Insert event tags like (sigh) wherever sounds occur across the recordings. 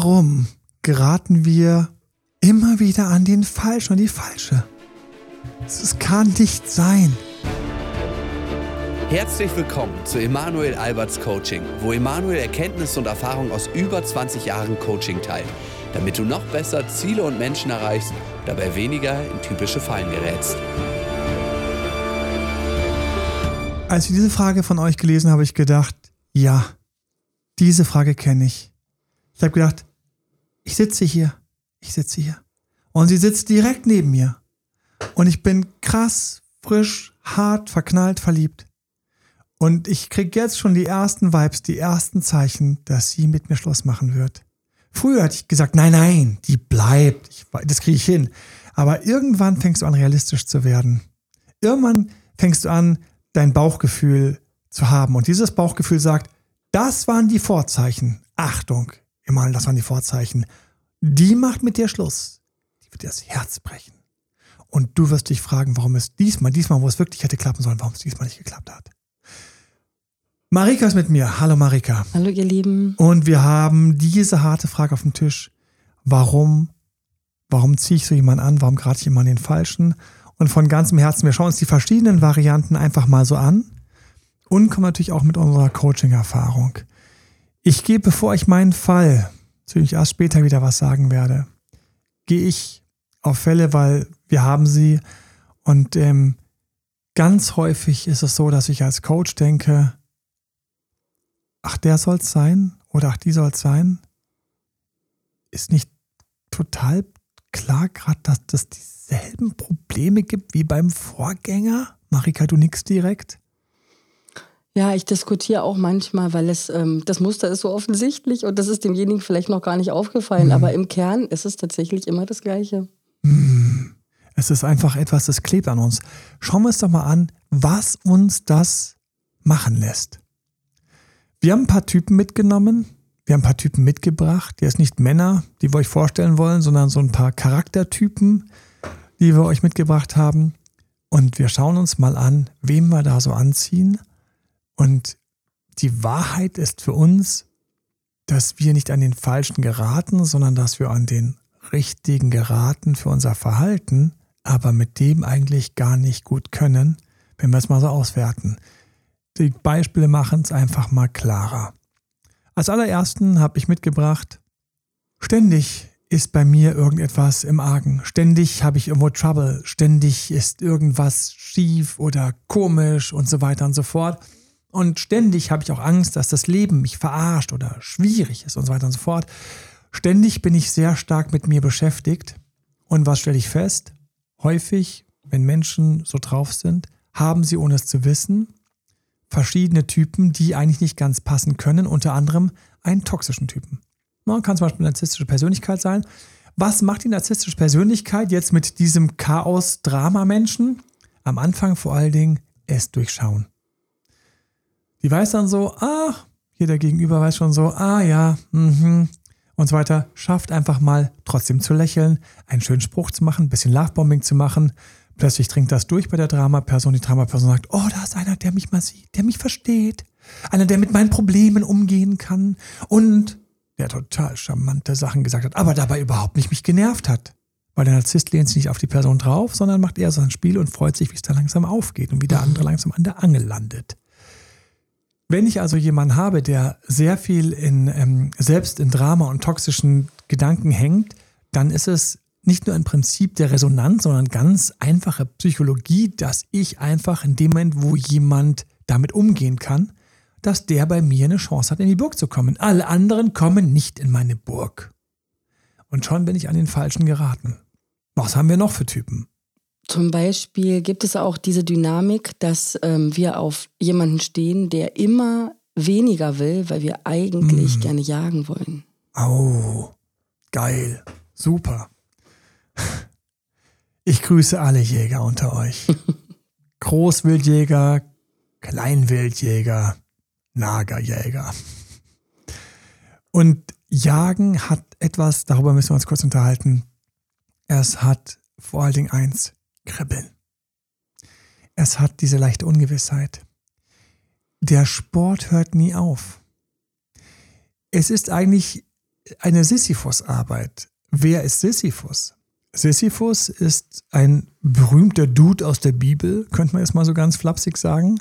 Warum geraten wir immer wieder an den Falschen und die Falsche? Es kann nicht sein. Herzlich willkommen zu Emanuel Alberts Coaching, wo Emanuel Erkenntnisse und Erfahrung aus über 20 Jahren Coaching teilt, damit du noch besser Ziele und Menschen erreichst, dabei weniger in typische Fallen gerätst. Als ich diese Frage von euch gelesen habe, habe ich gedacht, ja, diese Frage kenne ich. Ich habe gedacht, ich sitze hier, ich sitze hier. Und sie sitzt direkt neben mir. Und ich bin krass, frisch, hart, verknallt, verliebt. Und ich kriege jetzt schon die ersten Vibes, die ersten Zeichen, dass sie mit mir Schluss machen wird. Früher hatte ich gesagt, nein, nein, die bleibt. Ich, das kriege ich hin. Aber irgendwann fängst du an, realistisch zu werden. Irgendwann fängst du an, dein Bauchgefühl zu haben. Und dieses Bauchgefühl sagt, das waren die Vorzeichen. Achtung, immer, das waren die Vorzeichen. Die macht mit dir Schluss. Die wird dir das Herz brechen. Und du wirst dich fragen, warum es diesmal, diesmal, wo es wirklich hätte klappen sollen, warum es diesmal nicht geklappt hat. Marika ist mit mir. Hallo Marika. Hallo ihr Lieben. Und wir haben diese harte Frage auf dem Tisch. Warum, warum ziehe ich so jemanden an? Warum gerate ich immer an den Falschen? Und von ganzem Herzen, wir schauen uns die verschiedenen Varianten einfach mal so an und kommen natürlich auch mit unserer Coaching-Erfahrung. Ich gehe, bevor ich meinen Fall, zu dem ich erst später wieder was sagen werde, gehe ich auf Fälle, weil wir haben sie und ähm, ganz häufig ist es so, dass ich als Coach denke, ach, der soll es sein oder ach, die soll es sein. Ist nicht total klar gerade, dass das dieselben Probleme gibt wie beim Vorgänger? Marika, du nix direkt? Ja, ich diskutiere auch manchmal, weil es ähm, das Muster ist so offensichtlich und das ist demjenigen vielleicht noch gar nicht aufgefallen, mhm. aber im Kern ist es tatsächlich immer das Gleiche. Mhm. Es ist einfach etwas, das klebt an uns. Schauen wir uns doch mal an, was uns das machen lässt. Wir haben ein paar Typen mitgenommen, wir haben ein paar Typen mitgebracht, die jetzt nicht Männer, die wir euch vorstellen wollen, sondern so ein paar Charaktertypen, die wir euch mitgebracht haben. Und wir schauen uns mal an, wem wir da so anziehen und die Wahrheit ist für uns, dass wir nicht an den Falschen geraten, sondern dass wir an den Richtigen geraten für unser Verhalten, aber mit dem eigentlich gar nicht gut können, wenn wir es mal so auswerten. Die Beispiele machen es einfach mal klarer. Als allerersten habe ich mitgebracht, ständig ist bei mir irgendetwas im Argen. Ständig habe ich irgendwo Trouble. Ständig ist irgendwas schief oder komisch und so weiter und so fort. Und ständig habe ich auch Angst, dass das Leben mich verarscht oder schwierig ist und so weiter und so fort. Ständig bin ich sehr stark mit mir beschäftigt. Und was stelle ich fest? Häufig, wenn Menschen so drauf sind, haben sie, ohne es zu wissen, verschiedene Typen, die eigentlich nicht ganz passen können, unter anderem einen toxischen Typen. Man kann zum Beispiel eine narzisstische Persönlichkeit sein. Was macht die narzisstische Persönlichkeit jetzt mit diesem Chaos-Drama-Menschen? Am Anfang vor allen Dingen es durchschauen. Die weiß dann so, ah, hier der Gegenüber weiß schon so, ah ja, mhm, und so weiter. Schafft einfach mal trotzdem zu lächeln, einen schönen Spruch zu machen, ein bisschen Lovebombing zu machen. Plötzlich dringt das durch bei der Dramaperson. Die Dramaperson sagt, oh, da ist einer, der mich mal sieht, der mich versteht. Einer, der mit meinen Problemen umgehen kann. Und der total charmante Sachen gesagt hat, aber dabei überhaupt nicht mich genervt hat. Weil der Narzisst lehnt sich nicht auf die Person drauf, sondern macht eher so ein Spiel und freut sich, wie es da langsam aufgeht und wie der andere langsam an der Angel landet. Wenn ich also jemanden habe, der sehr viel in, ähm, selbst in Drama und toxischen Gedanken hängt, dann ist es nicht nur ein Prinzip der Resonanz, sondern ganz einfache Psychologie, dass ich einfach in dem Moment, wo jemand damit umgehen kann, dass der bei mir eine Chance hat, in die Burg zu kommen. Alle anderen kommen nicht in meine Burg. Und schon bin ich an den Falschen geraten. Was haben wir noch für Typen? Zum Beispiel gibt es auch diese Dynamik, dass ähm, wir auf jemanden stehen, der immer weniger will, weil wir eigentlich mm. gerne jagen wollen. Oh, geil, super. Ich grüße alle Jäger unter euch. (laughs) Großwildjäger, Kleinwildjäger, Nagerjäger. Und Jagen hat etwas, darüber müssen wir uns kurz unterhalten. Es hat vor allen Dingen eins, Kribbeln. Es hat diese leichte Ungewissheit. Der Sport hört nie auf. Es ist eigentlich eine Sisyphus-Arbeit. Wer ist Sisyphus? Sisyphus ist ein berühmter Dude aus der Bibel, könnte man jetzt mal so ganz flapsig sagen.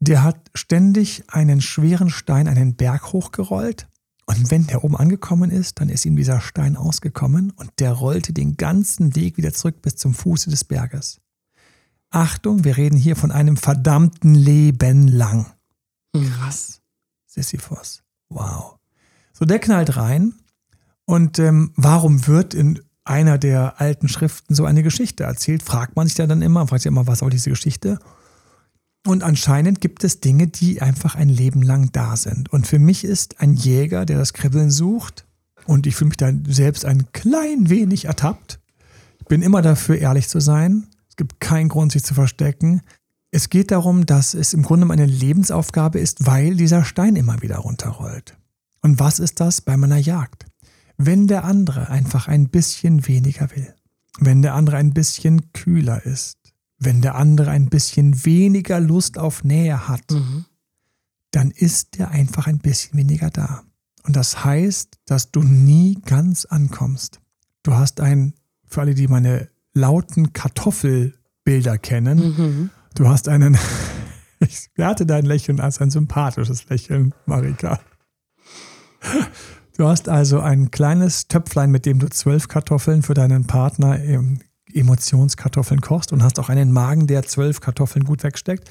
Der hat ständig einen schweren Stein einen Berg hochgerollt. Und wenn der oben angekommen ist, dann ist ihm dieser Stein ausgekommen und der rollte den ganzen Weg wieder zurück bis zum Fuße des Berges. Achtung, wir reden hier von einem verdammten Leben lang. Krass. Sisyphus. Wow. So, der knallt rein. Und ähm, warum wird in einer der alten Schriften so eine Geschichte erzählt? Fragt man sich da dann immer, fragt sich immer, was soll diese Geschichte? Und anscheinend gibt es Dinge, die einfach ein Leben lang da sind. Und für mich ist ein Jäger, der das Kribbeln sucht, und ich fühle mich da selbst ein klein wenig ertappt. Ich bin immer dafür, ehrlich zu sein. Es gibt keinen Grund, sich zu verstecken. Es geht darum, dass es im Grunde eine Lebensaufgabe ist, weil dieser Stein immer wieder runterrollt. Und was ist das bei meiner Jagd? Wenn der andere einfach ein bisschen weniger will, wenn der andere ein bisschen kühler ist, wenn der andere ein bisschen weniger Lust auf Nähe hat, mhm. dann ist der einfach ein bisschen weniger da. Und das heißt, dass du nie ganz ankommst. Du hast ein, für alle, die meine lauten Kartoffelbilder kennen, mhm. du hast einen, (laughs) ich werte dein Lächeln als ein sympathisches Lächeln, Marika. Du hast also ein kleines Töpflein, mit dem du zwölf Kartoffeln für deinen Partner Emotionskartoffeln kochst und hast auch einen Magen, der zwölf Kartoffeln gut wegsteckt.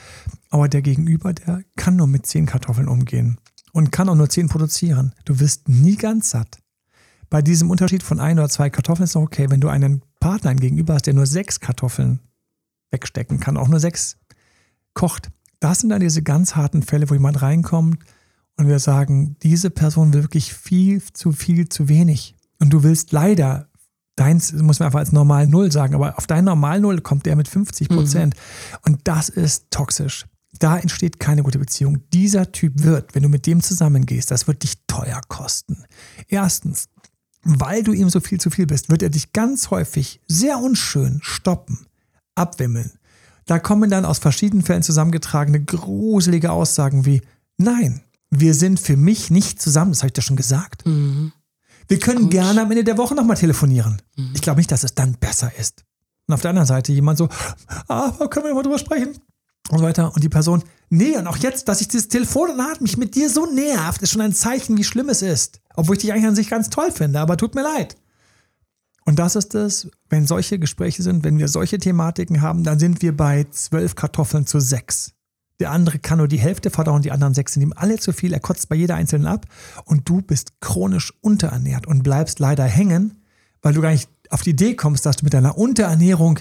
Aber der Gegenüber, der kann nur mit zehn Kartoffeln umgehen und kann auch nur zehn produzieren. Du wirst nie ganz satt. Bei diesem Unterschied von ein oder zwei Kartoffeln ist es okay, wenn du einen Partner Gegenüber hast, der nur sechs Kartoffeln wegstecken kann, auch nur sechs kocht. Das sind dann diese ganz harten Fälle, wo jemand reinkommt und wir sagen, diese Person will wirklich viel zu viel zu wenig. Und du willst leider Deins muss man einfach als normal Null sagen, aber auf dein normal Null kommt der mit 50 Prozent. Mhm. Und das ist toxisch. Da entsteht keine gute Beziehung. Dieser Typ wird, wenn du mit dem zusammengehst, das wird dich teuer kosten. Erstens, weil du ihm so viel zu viel bist, wird er dich ganz häufig sehr unschön stoppen, abwimmeln. Da kommen dann aus verschiedenen Fällen zusammengetragene gruselige Aussagen wie, nein, wir sind für mich nicht zusammen, das habe ich dir schon gesagt. Mhm. Wir können Gut. gerne am Ende der Woche nochmal telefonieren. Mhm. Ich glaube nicht, dass es dann besser ist. Und auf der anderen Seite jemand so, aber können wir mal drüber sprechen? Und so weiter. Und die Person, nee, und auch jetzt, dass ich dieses Telefonat mich mit dir so nervt, ist schon ein Zeichen, wie schlimm es ist. Obwohl ich dich eigentlich an sich ganz toll finde, aber tut mir leid. Und das ist es, wenn solche Gespräche sind, wenn wir solche Thematiken haben, dann sind wir bei zwölf Kartoffeln zu sechs. Der andere kann nur die Hälfte verdauen, die anderen sechs ihm alle zu viel. Er kotzt bei jeder einzelnen ab und du bist chronisch unterernährt und bleibst leider hängen, weil du gar nicht auf die Idee kommst, dass du mit deiner Unterernährung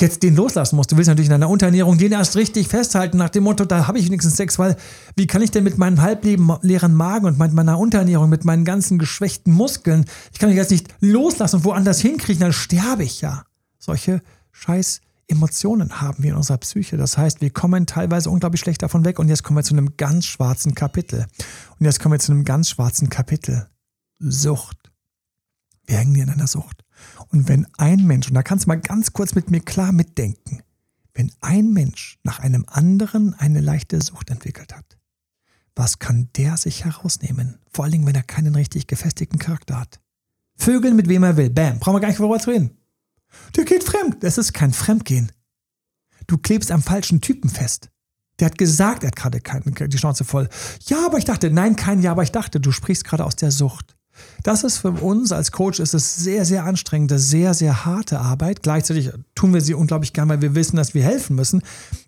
jetzt den loslassen musst. Du willst natürlich in deiner Unterernährung den erst richtig festhalten, nach dem Motto, da habe ich wenigstens Sex, weil wie kann ich denn mit meinem halbleben leeren Magen und mit meiner Unterernährung, mit meinen ganzen geschwächten Muskeln, ich kann mich jetzt nicht loslassen und woanders hinkriegen, dann sterbe ich ja. Solche scheiß Emotionen haben wir in unserer Psyche. Das heißt, wir kommen teilweise unglaublich schlecht davon weg. Und jetzt kommen wir zu einem ganz schwarzen Kapitel. Und jetzt kommen wir zu einem ganz schwarzen Kapitel. Sucht. Wir hängen hier in einer Sucht. Und wenn ein Mensch, und da kannst du mal ganz kurz mit mir klar mitdenken, wenn ein Mensch nach einem anderen eine leichte Sucht entwickelt hat, was kann der sich herausnehmen? Vor allen Dingen, wenn er keinen richtig gefestigten Charakter hat. Vögeln mit wem er will. Bam. Brauchen wir gar nicht darüber zu reden. Der geht fremd. Das ist kein Fremdgehen. Du klebst am falschen Typen fest. Der hat gesagt, er hat gerade die Schnauze voll. Ja, aber ich dachte, nein, kein Ja, aber ich dachte, du sprichst gerade aus der Sucht. Das ist für uns als Coach ist es sehr, sehr anstrengende, sehr, sehr harte Arbeit. Gleichzeitig tun wir sie unglaublich gern, weil wir wissen, dass wir helfen müssen.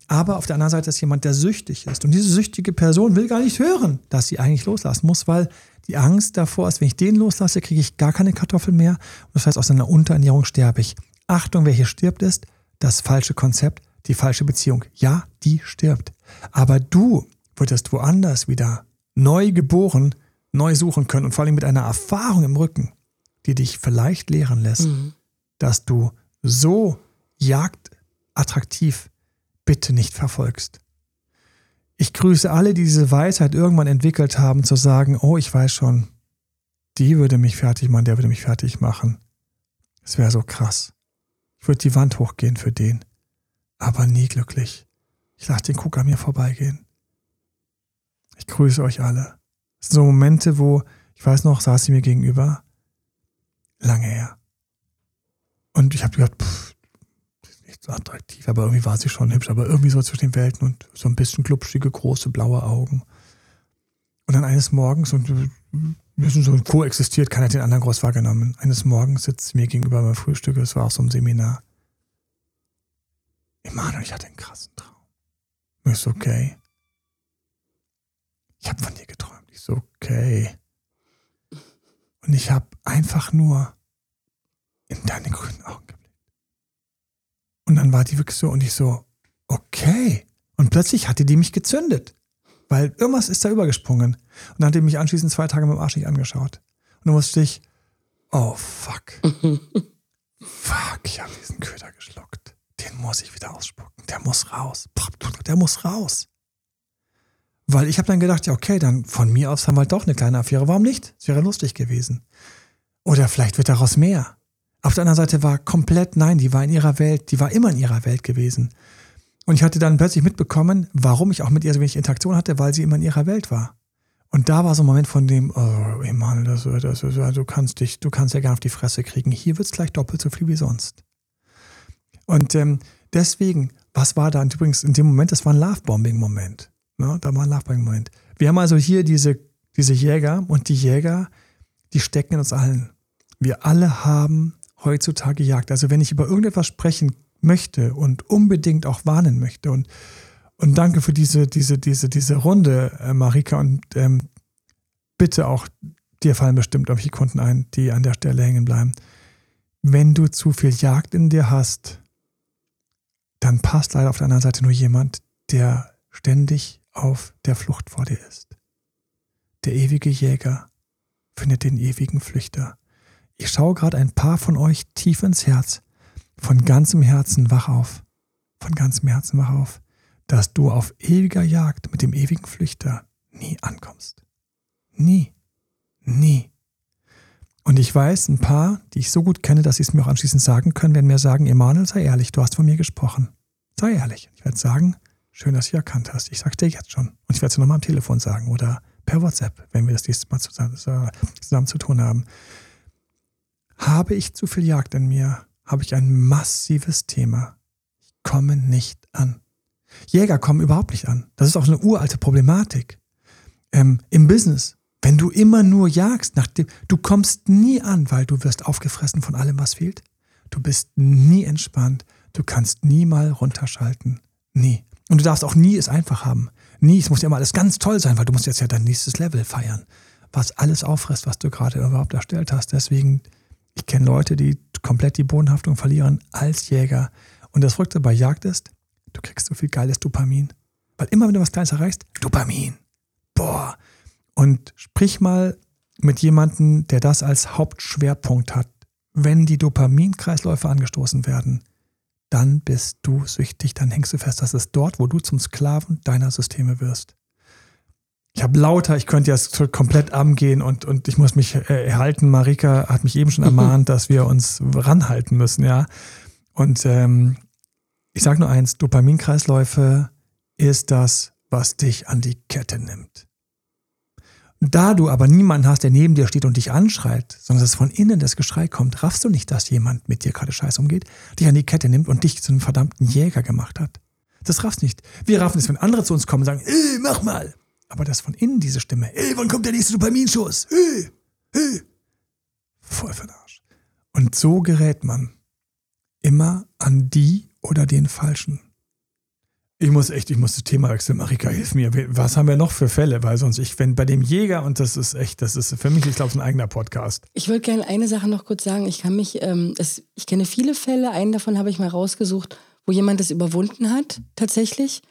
Aber auf der anderen Seite ist jemand, der süchtig ist. Und diese süchtige Person will gar nicht hören, dass sie eigentlich loslassen muss, weil die Angst davor ist, wenn ich den loslasse, kriege ich gar keine Kartoffel mehr. Und das heißt, aus einer Unterernährung sterbe ich. Achtung, wer hier stirbt, ist das falsche Konzept, die falsche Beziehung. Ja, die stirbt. Aber du würdest woanders wieder neu geboren, neu suchen können und vor allem mit einer Erfahrung im Rücken, die dich vielleicht lehren lässt, mhm. dass du so jagdattraktiv bitte nicht verfolgst. Ich grüße alle, die diese Weisheit irgendwann entwickelt haben, zu sagen, oh, ich weiß schon, die würde mich fertig machen, der würde mich fertig machen. Es wäre so krass. Ich würde die Wand hochgehen für den. Aber nie glücklich. Ich lasse den Kuck an mir vorbeigehen. Ich grüße euch alle. Das sind so Momente, wo ich weiß noch, saß sie mir gegenüber. Lange her. Und ich habe gedacht, pff, nicht so attraktiv, aber irgendwie war sie schon hübsch, aber irgendwie so zwischen den Welten und so ein bisschen glubschige, große, blaue Augen. Und dann eines Morgens, und wir sind so koexistiert, keiner hat den anderen groß wahrgenommen. Eines Morgens sitzt sie mir gegenüber beim Frühstück, es war auch so ein Seminar. Emanuel, ich hatte einen krassen Traum. Ich so, okay. Ich habe von dir geträumt. Ich so, okay. Und ich habe einfach nur in deine grünen Augen geblickt. Und dann war die wirklich so und ich so, okay. Und plötzlich hatte die mich gezündet. Weil irgendwas ist da übergesprungen. Und dann hat die mich anschließend zwei Tage mit dem Arsch nicht angeschaut. Und dann musste ich, oh fuck. (laughs) fuck, ich habe diesen Köder geschluckt. Den muss ich wieder ausspucken. Der muss raus. Der muss raus. Weil ich habe dann gedacht, ja, okay, dann von mir aus haben wir halt doch eine kleine Affäre. Warum nicht? Es wäre lustig gewesen. Oder vielleicht wird daraus mehr. Auf der anderen Seite war komplett, nein, die war in ihrer Welt, die war immer in ihrer Welt gewesen. Und ich hatte dann plötzlich mitbekommen, warum ich auch mit ihr so wenig Interaktion hatte, weil sie immer in ihrer Welt war. Und da war so ein Moment von dem, oh, Emanuel, das, das, das, du kannst dich, du kannst ja gerne auf die Fresse kriegen. Hier wird es gleich doppelt so viel wie sonst. Und ähm, deswegen, was war da? Und übrigens, in dem Moment, das war ein Lovebombing-Moment. Ne? Da war ein Lovebombing-Moment. Wir haben also hier diese, diese Jäger und die Jäger, die stecken in uns allen. Wir alle haben heutzutage Jagd. Also wenn ich über irgendetwas sprechen möchte und unbedingt auch warnen möchte und, und danke für diese, diese, diese, diese Runde, äh, Marika, und ähm, bitte auch, dir fallen bestimmt hier Kunden ein, die an der Stelle hängen bleiben. Wenn du zu viel Jagd in dir hast, dann passt leider auf der anderen Seite nur jemand, der ständig auf der Flucht vor dir ist. Der ewige Jäger findet den ewigen Flüchter. Ich schaue gerade ein paar von euch tief ins Herz. Von ganzem Herzen wach auf. Von ganzem Herzen wach auf, dass du auf ewiger Jagd mit dem ewigen Flüchter nie ankommst. Nie. Nie. Und ich weiß, ein paar, die ich so gut kenne, dass sie es mir auch anschließend sagen können, werden mir sagen, Emanuel, sei ehrlich, du hast von mir gesprochen. Sei ehrlich. Ich werde sagen, schön, dass du erkannt hast. Ich sag's dir jetzt schon. Und ich werde es nochmal am Telefon sagen oder per WhatsApp, wenn wir das nächste Mal zusammen, zusammen zu tun haben. Habe ich zu viel Jagd in mir, habe ich ein massives Thema. Ich komme nicht an. Jäger kommen überhaupt nicht an. Das ist auch eine uralte Problematik. Ähm, Im Business, wenn du immer nur jagst, nachdem, du kommst nie an, weil du wirst aufgefressen von allem, was fehlt. Du bist nie entspannt. Du kannst nie mal runterschalten. Nie. Und du darfst auch nie es einfach haben. Nie, es muss ja immer alles ganz toll sein, weil du musst jetzt ja dein nächstes Level feiern. Was alles auffrisst, was du gerade überhaupt erstellt hast. Deswegen ich kenne Leute, die komplett die Bodenhaftung verlieren als Jäger. Und das Verrückte bei Jagd ist, du kriegst so viel geiles Dopamin. Weil immer, wenn du was Kleines erreichst, Dopamin. Boah. Und sprich mal mit jemandem, der das als Hauptschwerpunkt hat. Wenn die Dopaminkreisläufe angestoßen werden, dann bist du süchtig, dann hängst du fest. Das ist dort, wo du zum Sklaven deiner Systeme wirst ich habe lauter, ich könnte jetzt komplett angehen und, und ich muss mich äh, erhalten. Marika hat mich eben schon (laughs) ermahnt, dass wir uns ranhalten müssen, ja. Und ähm, ich sage nur eins, Dopaminkreisläufe ist das, was dich an die Kette nimmt. Da du aber niemanden hast, der neben dir steht und dich anschreit, sondern dass von innen das Geschrei kommt, raffst du nicht, dass jemand mit dir gerade scheiß umgeht, dich an die Kette nimmt und dich zu einem verdammten Jäger gemacht hat. Das raffst nicht. Wir raffen es, wenn andere zu uns kommen und sagen, mach mal. Aber das von innen diese Stimme, ey, wann kommt der nächste Dopaminschuss? Hey, hey. Voll für den Arsch. Und so gerät man immer an die oder den Falschen. Ich muss echt, ich muss das Thema wechseln. Marika, hilf mir. Was haben wir noch für Fälle? Weil sonst, ich, wenn bei dem Jäger, und das ist echt, das ist für mich, ich glaube, ein eigener Podcast. Ich würde gerne eine Sache noch kurz sagen. Ich kann mich, ähm, es, ich kenne viele Fälle. Einen davon habe ich mal rausgesucht, wo jemand das überwunden hat, tatsächlich.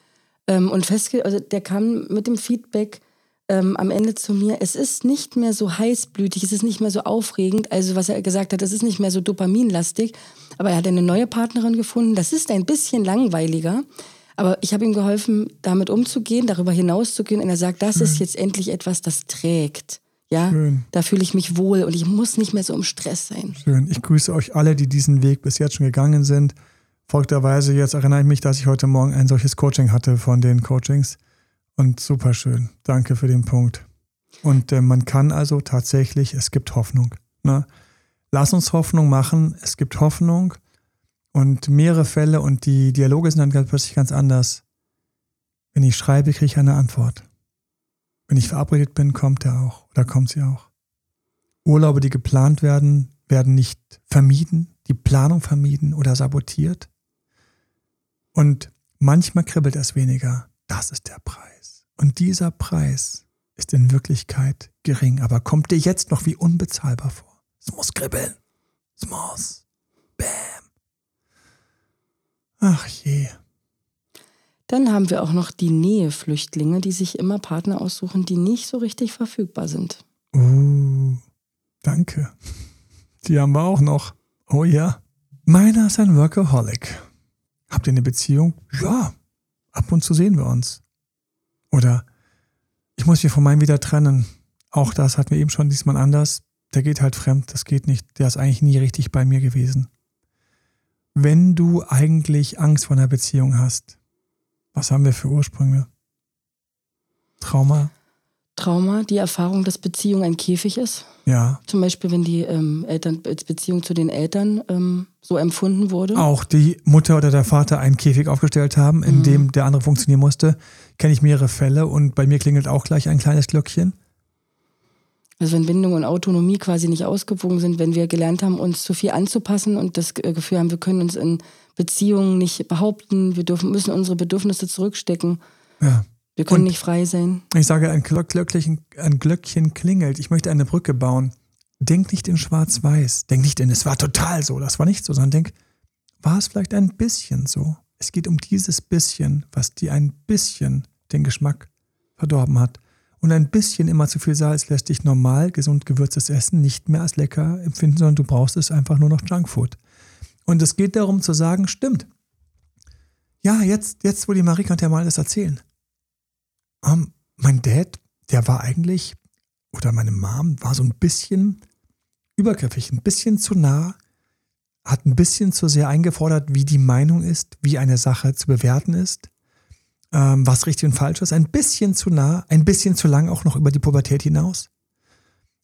Ähm, und festge also der kam mit dem Feedback ähm, am Ende zu mir, es ist nicht mehr so heißblütig, es ist nicht mehr so aufregend. Also was er gesagt hat, es ist nicht mehr so dopaminlastig. Aber er hat eine neue Partnerin gefunden. Das ist ein bisschen langweiliger. Aber ich habe ihm geholfen, damit umzugehen, darüber hinauszugehen. Und er sagt, das Schön. ist jetzt endlich etwas, das trägt. Ja, Schön. da fühle ich mich wohl und ich muss nicht mehr so im Stress sein. Schön. Ich grüße euch alle, die diesen Weg bis jetzt schon gegangen sind. Folgterweise, jetzt erinnere ich mich, dass ich heute Morgen ein solches Coaching hatte von den Coachings. Und super schön. Danke für den Punkt. Und äh, man kann also tatsächlich, es gibt Hoffnung. Ne? Lass uns Hoffnung machen, es gibt Hoffnung und mehrere Fälle und die Dialoge sind dann plötzlich ganz anders. Wenn ich schreibe, kriege ich eine Antwort. Wenn ich verabredet bin, kommt er auch oder kommt sie auch. Urlaube, die geplant werden, werden nicht vermieden, die Planung vermieden oder sabotiert. Und manchmal kribbelt es weniger. Das ist der Preis. Und dieser Preis ist in Wirklichkeit gering, aber kommt dir jetzt noch wie unbezahlbar vor. Es muss kribbeln. Es muss. Bam. Ach je. Dann haben wir auch noch die Näheflüchtlinge, die sich immer Partner aussuchen, die nicht so richtig verfügbar sind. Uh, danke. Die haben wir auch noch. Oh ja. Meiner ist ein Workaholic. Habt ihr eine Beziehung? Ja. Ab und zu sehen wir uns. Oder ich muss mich von meinem wieder trennen. Auch das hatten wir eben schon diesmal anders. Der geht halt fremd, das geht nicht. Der ist eigentlich nie richtig bei mir gewesen. Wenn du eigentlich Angst vor einer Beziehung hast, was haben wir für Ursprünge? Trauma? Trauma, die Erfahrung, dass Beziehung ein Käfig ist. Ja. Zum Beispiel, wenn die ähm, Eltern, Beziehung zu den Eltern ähm, so empfunden wurde. Auch die Mutter oder der Vater einen Käfig aufgestellt haben, in mhm. dem der andere funktionieren musste. Kenne ich mehrere Fälle und bei mir klingelt auch gleich ein kleines Glöckchen. Also wenn Bindung und Autonomie quasi nicht ausgewogen sind, wenn wir gelernt haben, uns zu viel anzupassen und das Gefühl haben, wir können uns in Beziehungen nicht behaupten, wir dürfen, müssen unsere Bedürfnisse zurückstecken. Ja. Wir können und nicht frei sein. Ich sage, ein Glöckchen, ein Glöckchen klingelt. Ich möchte eine Brücke bauen. Denk nicht in Schwarz-Weiß. Denk nicht in, es war total so, das war nicht so, sondern denk, war es vielleicht ein bisschen so? Es geht um dieses bisschen, was dir ein bisschen den Geschmack verdorben hat. Und ein bisschen immer zu viel Salz lässt dich normal, gesund gewürztes Essen nicht mehr als lecker empfinden, sondern du brauchst es einfach nur noch Junkfood. Und es geht darum zu sagen, stimmt. Ja, jetzt, jetzt, wo die Marika und der mal das erzählen. Ähm, mein Dad, der war eigentlich, oder meine Mom war so ein bisschen übergriffig, ein bisschen zu nah, hat ein bisschen zu sehr eingefordert, wie die Meinung ist, wie eine Sache zu bewerten ist, ähm, was richtig und falsch ist. Ein bisschen zu nah, ein bisschen zu lang auch noch über die Pubertät hinaus.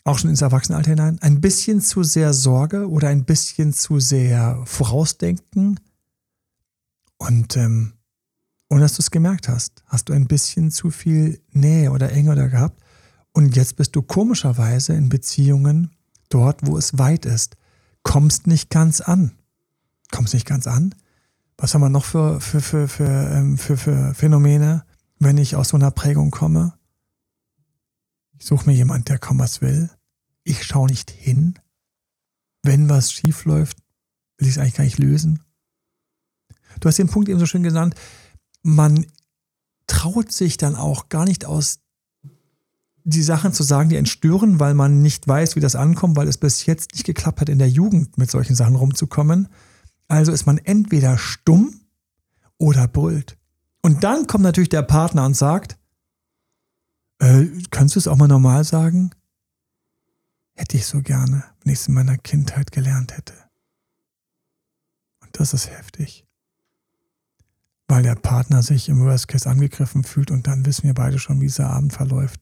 Auch schon ins Erwachsenenalter hinein. Ein bisschen zu sehr Sorge oder ein bisschen zu sehr Vorausdenken. Und ähm, ohne dass du es gemerkt hast, hast du ein bisschen zu viel Nähe oder Enge oder gehabt. Und jetzt bist du komischerweise in Beziehungen dort, wo es weit ist. Kommst nicht ganz an. Kommst nicht ganz an? Was haben wir noch für, für, für, für, ähm, für, für Phänomene, wenn ich aus so einer Prägung komme? Ich suche mir jemand, der kaum was will. Ich schaue nicht hin. Wenn was schief läuft, will ich es eigentlich gar nicht lösen. Du hast den Punkt eben so schön genannt. Man traut sich dann auch gar nicht aus die Sachen zu sagen, die einen stören, weil man nicht weiß, wie das ankommt, weil es bis jetzt nicht geklappt hat, in der Jugend mit solchen Sachen rumzukommen. Also ist man entweder stumm oder brüllt. Und dann kommt natürlich der Partner und sagt, äh, kannst du es auch mal normal sagen? Hätte ich so gerne, wenn ich es in meiner Kindheit gelernt hätte. Und das ist heftig. Weil der Partner sich im Worst Case angegriffen fühlt und dann wissen wir beide schon, wie dieser Abend verläuft.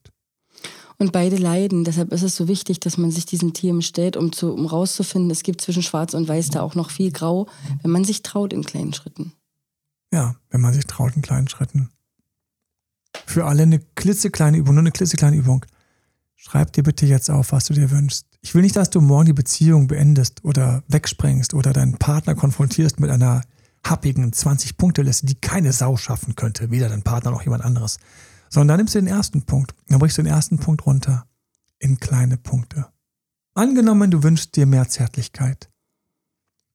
Und beide leiden. Deshalb ist es so wichtig, dass man sich diesen Themen stellt, um, zu, um rauszufinden, es gibt zwischen Schwarz und Weiß da auch noch viel Grau, wenn man sich traut in kleinen Schritten. Ja, wenn man sich traut in kleinen Schritten. Für alle eine klitzekleine Übung, nur eine klitzekleine Übung. Schreib dir bitte jetzt auf, was du dir wünschst. Ich will nicht, dass du morgen die Beziehung beendest oder wegsprengst oder deinen Partner konfrontierst mit einer happigen 20-Punkte-Liste, die keine Sau schaffen könnte, weder dein Partner noch jemand anderes. Sondern dann nimmst du den ersten Punkt, dann brichst du den ersten Punkt runter in kleine Punkte. Angenommen, du wünschst dir mehr Zärtlichkeit.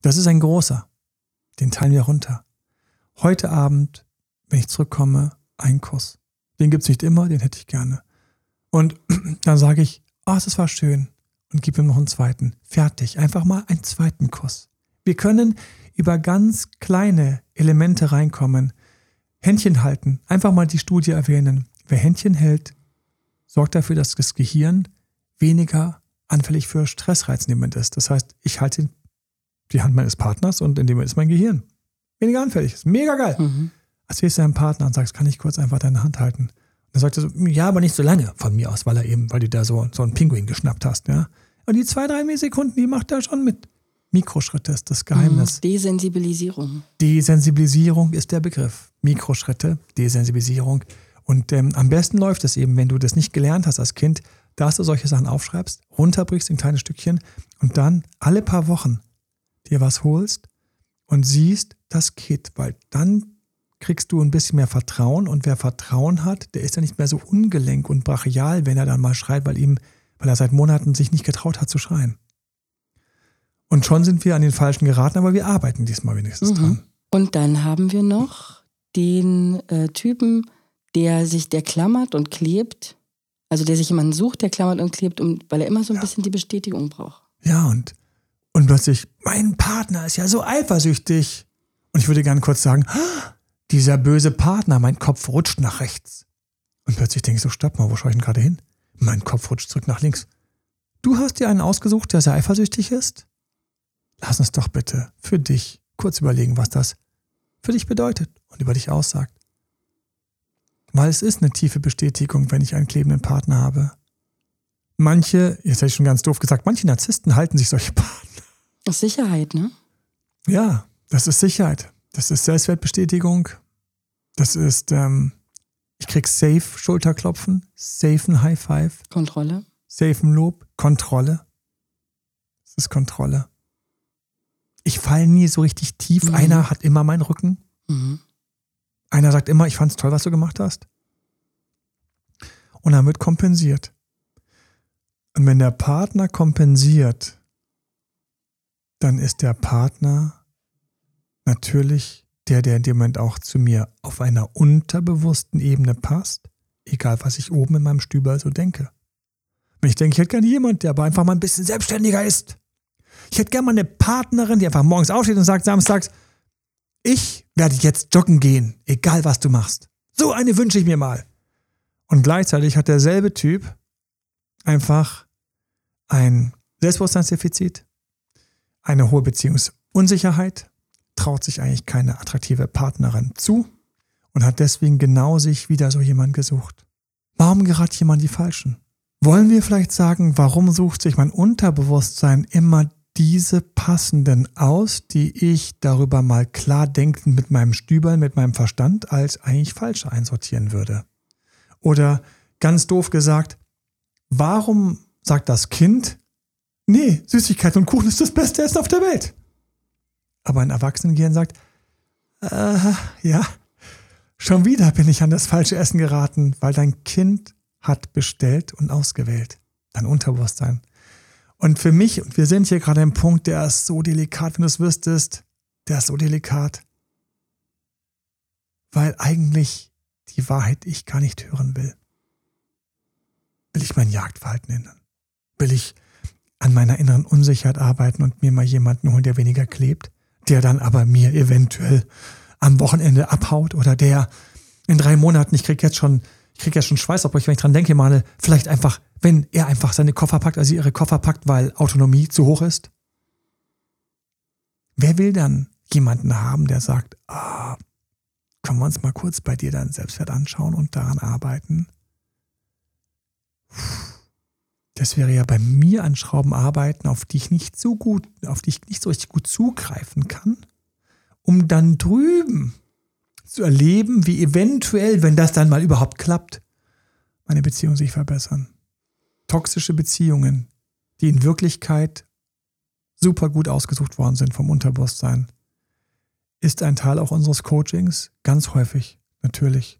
Das ist ein großer. Den teilen wir runter. Heute Abend, wenn ich zurückkomme, ein Kuss. Den gibt's nicht immer, den hätte ich gerne. Und (clears throat) dann sage ich, oh, das war schön. Und gib ihm noch einen zweiten. Fertig. Einfach mal einen zweiten Kuss. Wir können über ganz kleine Elemente reinkommen. Händchen halten. Einfach mal die Studie erwähnen. Wer Händchen hält, sorgt dafür, dass das Gehirn weniger anfällig für Stressreiz nehmend ist. Das heißt, ich halte die Hand meines Partners und in dem ist mein Gehirn weniger anfällig. Ist mega geil. Mhm. Als wäre du deinem Partner und sagst, kann ich kurz einfach deine Hand halten? dann sagt er so, ja, aber nicht so lange von mir aus, weil er eben, weil du da so, so einen Pinguin geschnappt hast, ja. Und die zwei, drei Millisekunden, die macht er schon mit. Mikroschritte ist das Geheimnis. Mhm. Desensibilisierung. Desensibilisierung ist der Begriff. Mikroschritte, Desensibilisierung. Und ähm, am besten läuft es eben, wenn du das nicht gelernt hast als Kind, dass du solche Sachen aufschreibst, runterbrichst in kleine Stückchen und dann alle paar Wochen dir was holst und siehst, das geht, weil dann kriegst du ein bisschen mehr Vertrauen und wer Vertrauen hat, der ist ja nicht mehr so ungelenk und brachial, wenn er dann mal schreit, weil ihm, weil er seit Monaten sich nicht getraut hat zu schreien. Und schon sind wir an den Falschen geraten, aber wir arbeiten diesmal wenigstens mhm. dran. Und dann haben wir noch den äh, Typen, der sich, der klammert und klebt. Also der sich jemanden sucht, der klammert und klebt, um, weil er immer so ein ja. bisschen die Bestätigung braucht. Ja, und, und plötzlich, mein Partner ist ja so eifersüchtig. Und ich würde gerne kurz sagen, (gasps) dieser böse Partner, mein Kopf rutscht nach rechts. Und plötzlich denke ich so, stopp mal, wo schaue ich denn gerade hin? Mein Kopf rutscht zurück nach links. Du hast dir einen ausgesucht, der sehr eifersüchtig ist? Lass uns doch bitte für dich kurz überlegen, was das für dich bedeutet und über dich aussagt. Weil es ist eine tiefe Bestätigung, wenn ich einen klebenden Partner habe. Manche, jetzt hätte ich schon ganz doof gesagt, manche Narzissten halten sich solche (laughs) Partner. Ist Sicherheit, ne? Ja, das ist Sicherheit. Das ist Selbstwertbestätigung. Das ist, ähm, ich krieg safe Schulterklopfen, safe ein High Five. Kontrolle. Safe ein Lob, Kontrolle. Das ist Kontrolle. Ich falle nie so richtig tief. Mhm. Einer hat immer meinen Rücken. Mhm. Einer sagt immer, ich fand's toll, was du gemacht hast. Und dann wird kompensiert. Und wenn der Partner kompensiert, dann ist der Partner natürlich der, der in dem Moment auch zu mir auf einer unterbewussten Ebene passt, egal was ich oben in meinem Stüber so denke. Wenn ich denke, ich hätte gerne jemand, der aber einfach mal ein bisschen selbstständiger ist. Ich hätte gerne mal eine Partnerin, die einfach morgens aufsteht und sagt samstags, ich werde jetzt joggen gehen, egal was du machst. So eine wünsche ich mir mal. Und gleichzeitig hat derselbe Typ einfach ein Selbstbewusstseinsdefizit, eine hohe Beziehungsunsicherheit, traut sich eigentlich keine attraktive Partnerin zu und hat deswegen genau sich wieder so jemand gesucht. Warum gerade jemand die Falschen? Wollen wir vielleicht sagen, warum sucht sich mein Unterbewusstsein immer diese passenden aus, die ich darüber mal klar denkend mit meinem Stübern, mit meinem Verstand als eigentlich falsche einsortieren würde. Oder ganz doof gesagt, warum sagt das Kind, nee, Süßigkeit und Kuchen ist das beste Essen auf der Welt? Aber ein Erwachsenengehirn sagt, äh, ja, schon wieder bin ich an das falsche Essen geraten, weil dein Kind hat bestellt und ausgewählt. Dein Unterbewusstsein. Und für mich, und wir sind hier gerade im Punkt, der ist so delikat, wenn du es wüsstest, der ist so delikat. Weil eigentlich die Wahrheit ich gar nicht hören will. Will ich mein Jagdverhalten ändern? Will ich an meiner inneren Unsicherheit arbeiten und mir mal jemanden holen, der weniger klebt, der dann aber mir eventuell am Wochenende abhaut oder der in drei Monaten, ich krieg jetzt schon, ich krieg jetzt schon Schweißabbruch, wenn ich dran denke, mal vielleicht einfach wenn er einfach seine Koffer packt, also ihre Koffer packt, weil Autonomie zu hoch ist? Wer will dann jemanden haben, der sagt, ah, können wir uns mal kurz bei dir deinen Selbstwert anschauen und daran arbeiten? Das wäre ja bei mir an Schrauben arbeiten, auf die ich nicht so gut, auf die ich nicht so richtig gut zugreifen kann, um dann drüben zu erleben, wie eventuell, wenn das dann mal überhaupt klappt, meine Beziehung sich verbessern toxische Beziehungen, die in Wirklichkeit super gut ausgesucht worden sind vom Unterbewusstsein, ist ein Teil auch unseres Coachings, ganz häufig, natürlich.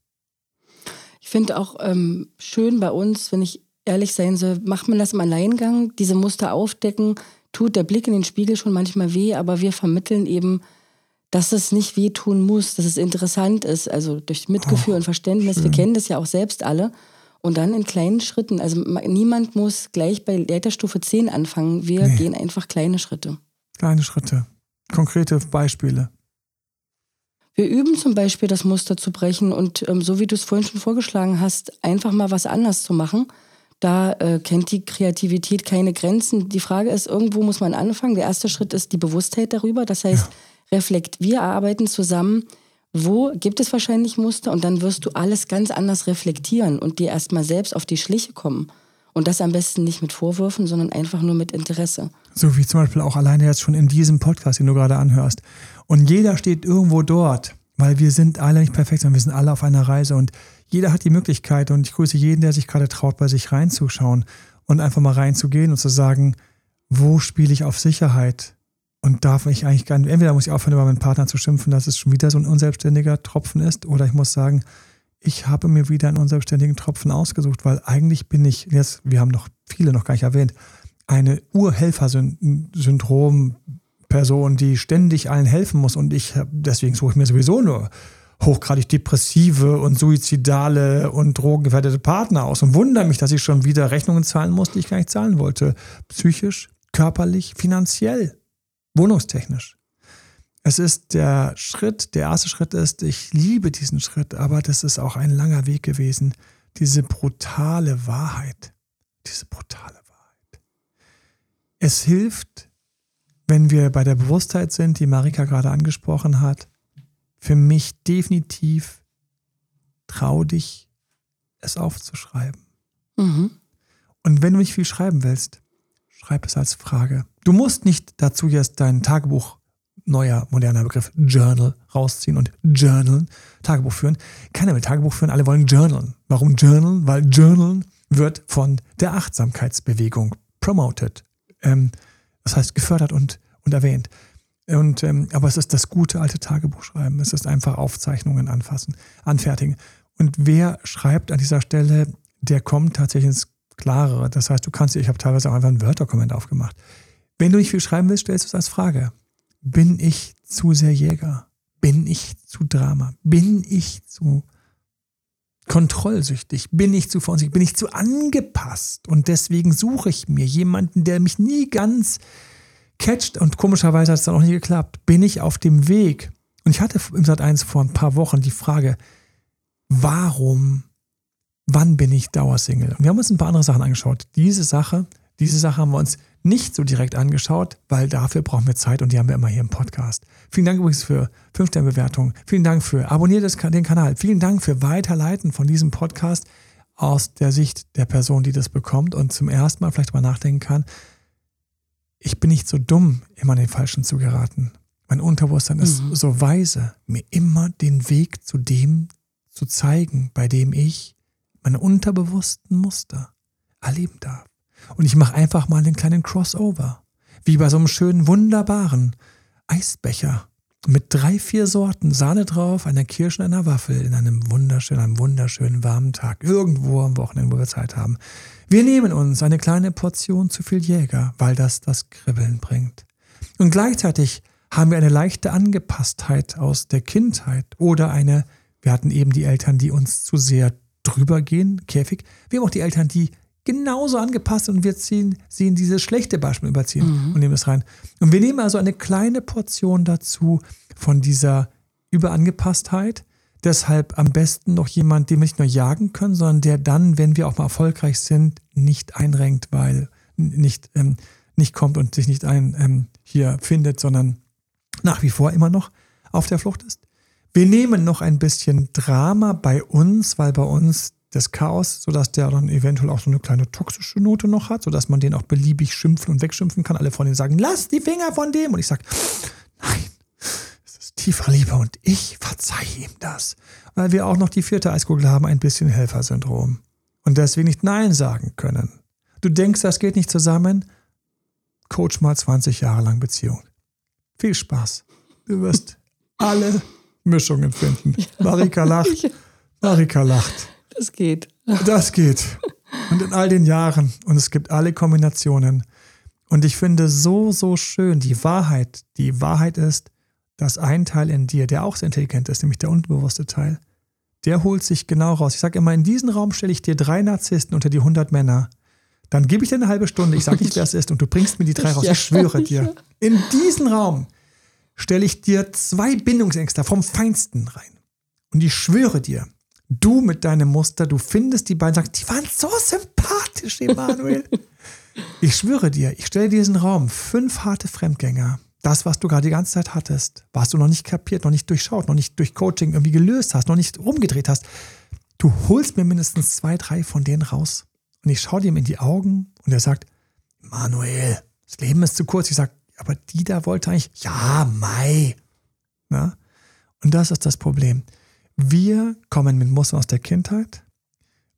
Ich finde auch ähm, schön bei uns, wenn ich ehrlich sein soll, macht man das im Alleingang, diese Muster aufdecken, tut der Blick in den Spiegel schon manchmal weh, aber wir vermitteln eben, dass es nicht wehtun muss, dass es interessant ist, also durch Mitgefühl oh, und Verständnis. Schön. Wir kennen das ja auch selbst alle. Und dann in kleinen Schritten. Also niemand muss gleich bei Leiterstufe 10 anfangen. Wir nee. gehen einfach kleine Schritte. Kleine Schritte. Konkrete Beispiele. Wir üben zum Beispiel das Muster zu brechen und ähm, so wie du es vorhin schon vorgeschlagen hast, einfach mal was anders zu machen. Da äh, kennt die Kreativität keine Grenzen. Die Frage ist, irgendwo muss man anfangen. Der erste Schritt ist die Bewusstheit darüber. Das heißt, ja. Reflekt, wir arbeiten zusammen wo gibt es wahrscheinlich Muster und dann wirst du alles ganz anders reflektieren und dir erstmal selbst auf die Schliche kommen. Und das am besten nicht mit Vorwürfen, sondern einfach nur mit Interesse. So wie zum Beispiel auch alleine jetzt schon in diesem Podcast, den du gerade anhörst. Und jeder steht irgendwo dort, weil wir sind alle nicht perfekt, sondern wir sind alle auf einer Reise und jeder hat die Möglichkeit und ich grüße jeden, der sich gerade traut, bei sich reinzuschauen und einfach mal reinzugehen und zu sagen, wo spiele ich auf Sicherheit? Und darf ich eigentlich gar nicht, entweder muss ich aufhören, über meinen Partner zu schimpfen, dass es schon wieder so ein unselbstständiger Tropfen ist, oder ich muss sagen, ich habe mir wieder einen unselbstständigen Tropfen ausgesucht, weil eigentlich bin ich, jetzt, wir haben noch viele noch gar nicht erwähnt, eine Urhelfer-Syndrom-Person, die ständig allen helfen muss und ich, deswegen suche ich mir sowieso nur hochgradig depressive und suizidale und drogengefährdete Partner aus und wundere mich, dass ich schon wieder Rechnungen zahlen muss, die ich gar nicht zahlen wollte. Psychisch, körperlich, finanziell, wohnungstechnisch. Es ist der Schritt, der erste Schritt ist, ich liebe diesen Schritt, aber das ist auch ein langer Weg gewesen. Diese brutale Wahrheit. Diese brutale Wahrheit. Es hilft, wenn wir bei der Bewusstheit sind, die Marika gerade angesprochen hat, für mich definitiv trau dich, es aufzuschreiben. Mhm. Und wenn du nicht viel schreiben willst, schreib es als Frage. Du musst nicht dazu jetzt dein Tagebuch, neuer, moderner Begriff, Journal rausziehen und Journalen, Tagebuch führen. Keiner will Tagebuch führen, alle wollen Journalen. Warum Journalen? Weil Journalen wird von der Achtsamkeitsbewegung promoted. Ähm, das heißt gefördert und, und erwähnt. Und, ähm, aber es ist das gute alte Tagebuchschreiben. Es ist einfach Aufzeichnungen anfassen, anfertigen. Und wer schreibt an dieser Stelle, der kommt tatsächlich ins Klarere. Das heißt, du kannst, ich habe teilweise auch einfach ein Word-Dokument aufgemacht. Wenn du nicht viel schreiben willst, stellst du es als Frage. Bin ich zu sehr Jäger? Bin ich zu Drama? Bin ich zu kontrollsüchtig? Bin ich zu vorsichtig? Bin ich zu angepasst? Und deswegen suche ich mir jemanden, der mich nie ganz catcht und komischerweise hat es dann auch nie geklappt. Bin ich auf dem Weg? Und ich hatte im Sat 1 vor ein paar Wochen die Frage, warum, wann bin ich Dauersingle? Und wir haben uns ein paar andere Sachen angeschaut. Diese Sache, diese Sache haben wir uns nicht so direkt angeschaut, weil dafür brauchen wir Zeit und die haben wir immer hier im Podcast. Vielen Dank übrigens für 5-Sterne-Bewertungen. Vielen Dank für abonniert den Kanal. Vielen Dank für Weiterleiten von diesem Podcast aus der Sicht der Person, die das bekommt und zum ersten Mal vielleicht mal nachdenken kann, ich bin nicht so dumm, immer den Falschen zu geraten. Mein Unterbewusstsein ist mhm. so weise, mir immer den Weg zu dem zu zeigen, bei dem ich meine unterbewussten Muster erleben darf. Und ich mache einfach mal den kleinen Crossover. Wie bei so einem schönen, wunderbaren Eisbecher mit drei, vier Sorten Sahne drauf, einer Kirsche und einer Waffel in einem wunderschönen, einem wunderschönen warmen Tag. Irgendwo am Wochenende, wo wir Zeit haben. Wir nehmen uns eine kleine Portion zu viel Jäger, weil das das Kribbeln bringt. Und gleichzeitig haben wir eine leichte Angepasstheit aus der Kindheit oder eine, wir hatten eben die Eltern, die uns zu sehr drüber gehen, Käfig. Wir haben auch die Eltern, die genauso angepasst und wir ziehen, sehen dieses schlechte Beispiel überziehen mhm. und nehmen es rein. Und wir nehmen also eine kleine Portion dazu von dieser Überangepasstheit Deshalb am besten noch jemand, den wir nicht nur jagen können, sondern der dann, wenn wir auch mal erfolgreich sind, nicht einrenkt, weil nicht, ähm, nicht kommt und sich nicht ein ähm, hier findet, sondern nach wie vor immer noch auf der Flucht ist. Wir nehmen noch ein bisschen Drama bei uns, weil bei uns das Chaos, sodass der dann eventuell auch so eine kleine toxische Note noch hat, sodass man den auch beliebig schimpfen und wegschimpfen kann. Alle von denen sagen, lass die Finger von dem. Und ich sage, nein, tiefer Liebe und ich verzeihe ihm das, weil wir auch noch die vierte Eiskugel haben, ein bisschen Helfersyndrom und deswegen nicht Nein sagen können. Du denkst, das geht nicht zusammen? Coach mal 20 Jahre lang Beziehung. Viel Spaß. Du wirst alle Mischungen finden. (laughs) Marika lacht. Marika lacht. Das geht. (laughs) Das geht. Und in all den Jahren. Und es gibt alle Kombinationen. Und ich finde so, so schön, die Wahrheit. Die Wahrheit ist, dass ein Teil in dir, der auch sehr intelligent ist, nämlich der unbewusste Teil, der holt sich genau raus. Ich sage immer, in diesen Raum stelle ich dir drei Narzissten unter die 100 Männer. Dann gebe ich dir eine halbe Stunde, ich sage nicht, wer es ist, und du bringst mir die drei raus. Ich schwöre dir. In diesen Raum stelle ich dir zwei Bindungsängste vom Feinsten rein. Und ich schwöre dir, du mit deinem Muster, du findest die beiden, sagst, die waren so sympathisch, Emanuel. (laughs) ich schwöre dir, ich stelle diesen Raum fünf harte Fremdgänger das, was du gerade die ganze Zeit hattest, was du noch nicht kapiert, noch nicht durchschaut, noch nicht durch Coaching irgendwie gelöst hast, noch nicht rumgedreht hast, du holst mir mindestens zwei, drei von denen raus. Und ich schaue dir in die Augen und er sagt, Manuel, das Leben ist zu kurz. Ich sage, aber die da wollte eigentlich, ja, Mai. Na? Und das ist das Problem. Wir kommen mit Mustern aus der Kindheit.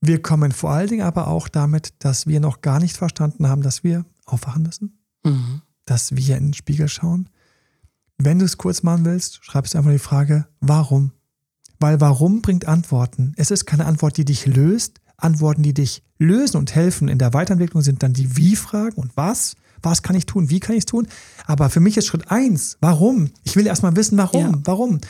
Wir kommen vor allen Dingen aber auch damit, dass wir noch gar nicht verstanden haben, dass wir aufwachen müssen, mhm. dass wir in den Spiegel schauen. Wenn du es kurz machen willst, schreibst du einfach die Frage, warum? Weil warum bringt Antworten. Es ist keine Antwort, die dich löst. Antworten, die dich lösen und helfen in der Weiterentwicklung, sind dann die Wie-Fragen und was. Was kann ich tun? Wie kann ich es tun? Aber für mich ist Schritt eins, warum? Ich will erstmal wissen, warum. Ja. Warum?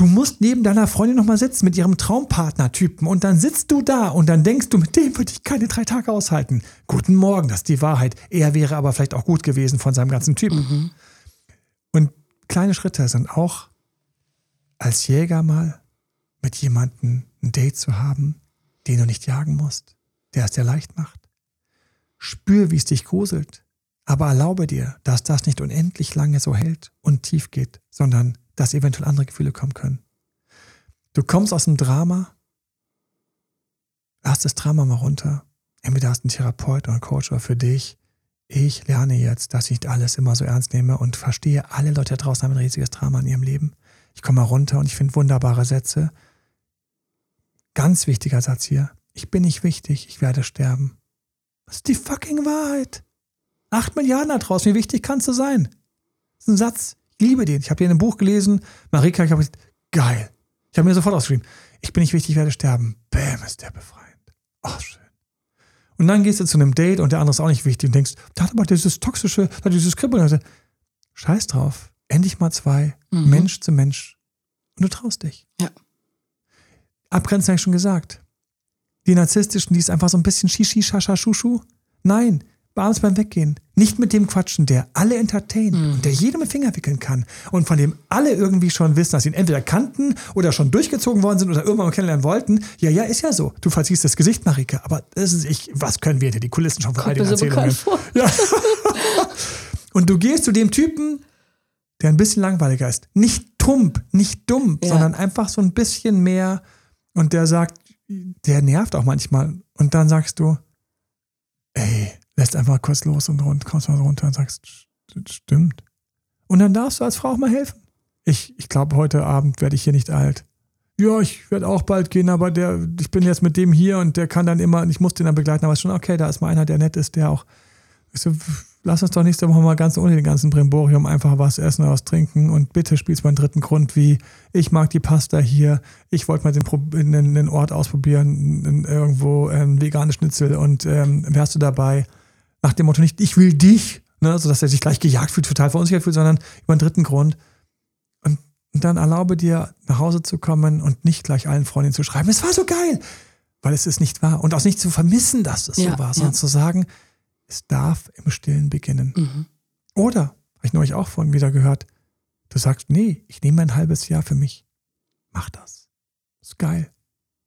Du musst neben deiner Freundin nochmal sitzen mit ihrem Traumpartner-Typen und dann sitzt du da und dann denkst du, mit dem würde ich keine drei Tage aushalten. Guten Morgen, das ist die Wahrheit. Er wäre aber vielleicht auch gut gewesen von seinem ganzen Typen. Mhm. Und kleine Schritte sind auch als Jäger mal mit jemandem ein Date zu haben, den du nicht jagen musst, der es dir leicht macht. Spür, wie es dich gruselt, aber erlaube dir, dass das nicht unendlich lange so hält und tief geht, sondern dass eventuell andere Gefühle kommen können. Du kommst aus dem Drama, lass das Drama mal runter. Entweder hast du einen Therapeut oder einen Coach oder für dich. Ich lerne jetzt, dass ich nicht alles immer so ernst nehme und verstehe, alle Leute da draußen haben ein riesiges Drama in ihrem Leben. Ich komme mal runter und ich finde wunderbare Sätze. Ganz wichtiger Satz hier. Ich bin nicht wichtig, ich werde sterben. Das ist die fucking Wahrheit. Acht Milliarden da draußen, wie wichtig kannst du sein? Das ist ein Satz, liebe den. Ich habe den in einem Buch gelesen. Marika, ich habe gesagt, geil. Ich habe mir sofort ausgeschrieben. Ich bin nicht wichtig, ich werde sterben. Bäm, ist der befreiend. Ach, schön. Und dann gehst du zu einem Date und der andere ist auch nicht wichtig und denkst, da hat aber dieses toxische, da hat dieses Kribbeln. Scheiß drauf. Endlich mal zwei. Mhm. Mensch zu Mensch. Und du traust dich. Ja. Abgrenzen habe ich schon gesagt. Die narzisstischen, die ist einfach so ein bisschen Shishi, Shasha, Shushu. Nein, abends beim Weggehen. Nicht mit dem quatschen, der alle entertaint mhm. und der jedem mit Finger wickeln kann und von dem alle irgendwie schon wissen, dass sie ihn entweder kannten oder schon durchgezogen worden sind oder irgendwann mal kennenlernen wollten. Ja, ja, ist ja so. Du verziehst das Gesicht, Marike, aber das ist ich, was können wir hinter die Kulissen schon von all den so Erzählungen? Ja. (laughs) und du gehst zu dem Typen, der ein bisschen langweiliger ist. Nicht tump, nicht dumm, ja. sondern einfach so ein bisschen mehr und der sagt, der nervt auch manchmal. Und dann sagst du, ey, lässt einfach kurz los und rund, kommst mal runter und sagst, stimmt. Und dann darfst du als Frau auch mal helfen. Ich, ich glaube, heute Abend werde ich hier nicht alt. Ja, ich werde auch bald gehen, aber der, ich bin jetzt mit dem hier und der kann dann immer, ich muss den dann begleiten, aber es ist schon okay, da ist mal einer, der nett ist, der auch. Ich so, lass uns doch nächste Woche mal ganz ohne den ganzen Brimborium einfach was essen oder was trinken und bitte spielst mal einen dritten Grund wie, ich mag die Pasta hier, ich wollte mal den, den, den Ort ausprobieren, irgendwo ähm, vegane Schnitzel und ähm, wärst du dabei? Nach dem Motto nicht, ich will dich, ne, sodass er sich gleich gejagt fühlt, total verunsichert fühlt, sondern über einen dritten Grund. Und, und dann erlaube dir, nach Hause zu kommen und nicht gleich allen Freundinnen zu schreiben, es war so geil, weil es ist nicht wahr. Und auch nicht zu vermissen, dass es ja, so war, sondern ja. zu sagen, es darf im Stillen beginnen. Mhm. Oder, habe ich neulich auch von wieder gehört, du sagst, nee, ich nehme ein halbes Jahr für mich. Mach das. Ist geil.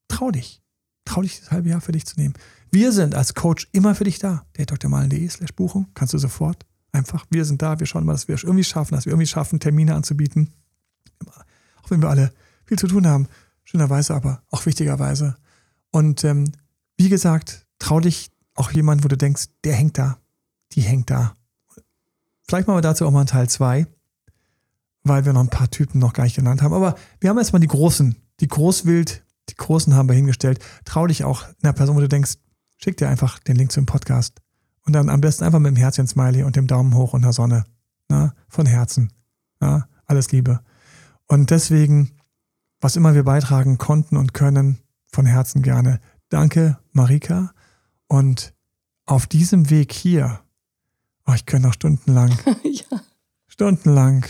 Trau dich. Trau dich, das halbe Jahr für dich zu nehmen. Wir sind als Coach immer für dich da. Der drmalen.de slash Buchung kannst du sofort einfach. Wir sind da, wir schauen mal, dass wir es irgendwie schaffen, dass wir irgendwie schaffen, Termine anzubieten. Auch wenn wir alle viel zu tun haben. Schönerweise, aber auch wichtigerweise. Und ähm, wie gesagt, trau dich auch jemand, wo du denkst, der hängt da, die hängt da. Vielleicht machen wir dazu auch mal einen Teil 2, weil wir noch ein paar Typen noch gar nicht genannt haben. Aber wir haben erstmal die Großen, die Großwild, die Großen haben wir hingestellt. Trau dich auch einer Person, wo du denkst, schick dir einfach den Link zum Podcast. Und dann am besten einfach mit dem Herzchen-Smiley und dem Daumen hoch und der Sonne. Na, von Herzen. Na, alles Liebe. Und deswegen, was immer wir beitragen konnten und können, von Herzen gerne. Danke, Marika. Und auf diesem Weg hier, oh, ich könnte noch stundenlang. (laughs) ja. Stundenlang.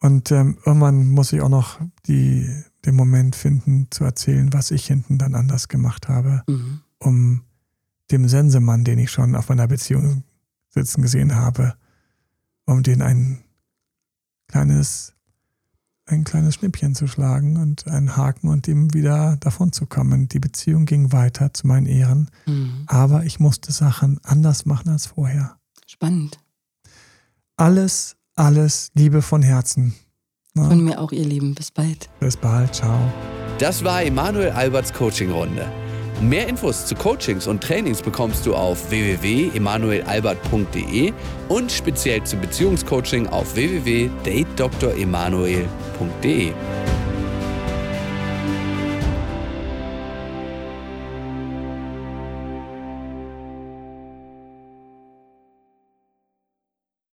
Und ähm, irgendwann muss ich auch noch die, den Moment finden, zu erzählen, was ich hinten dann anders gemacht habe. Mhm um dem Sensemann, den ich schon auf meiner Beziehung sitzen gesehen habe, um den ein kleines, ein kleines Schnippchen zu schlagen und einen Haken und ihm wieder davon zu kommen. Die Beziehung ging weiter zu meinen Ehren, mhm. aber ich musste Sachen anders machen als vorher. Spannend. Alles, alles Liebe von Herzen. Ja. Von mir auch, ihr Lieben. Bis bald. Bis bald. Ciao. Das war Emanuel Alberts Coaching-Runde. Mehr Infos zu Coachings und Trainings bekommst du auf www.emanuelalbert.de und speziell zum Beziehungscoaching auf www.datedremanuel.de.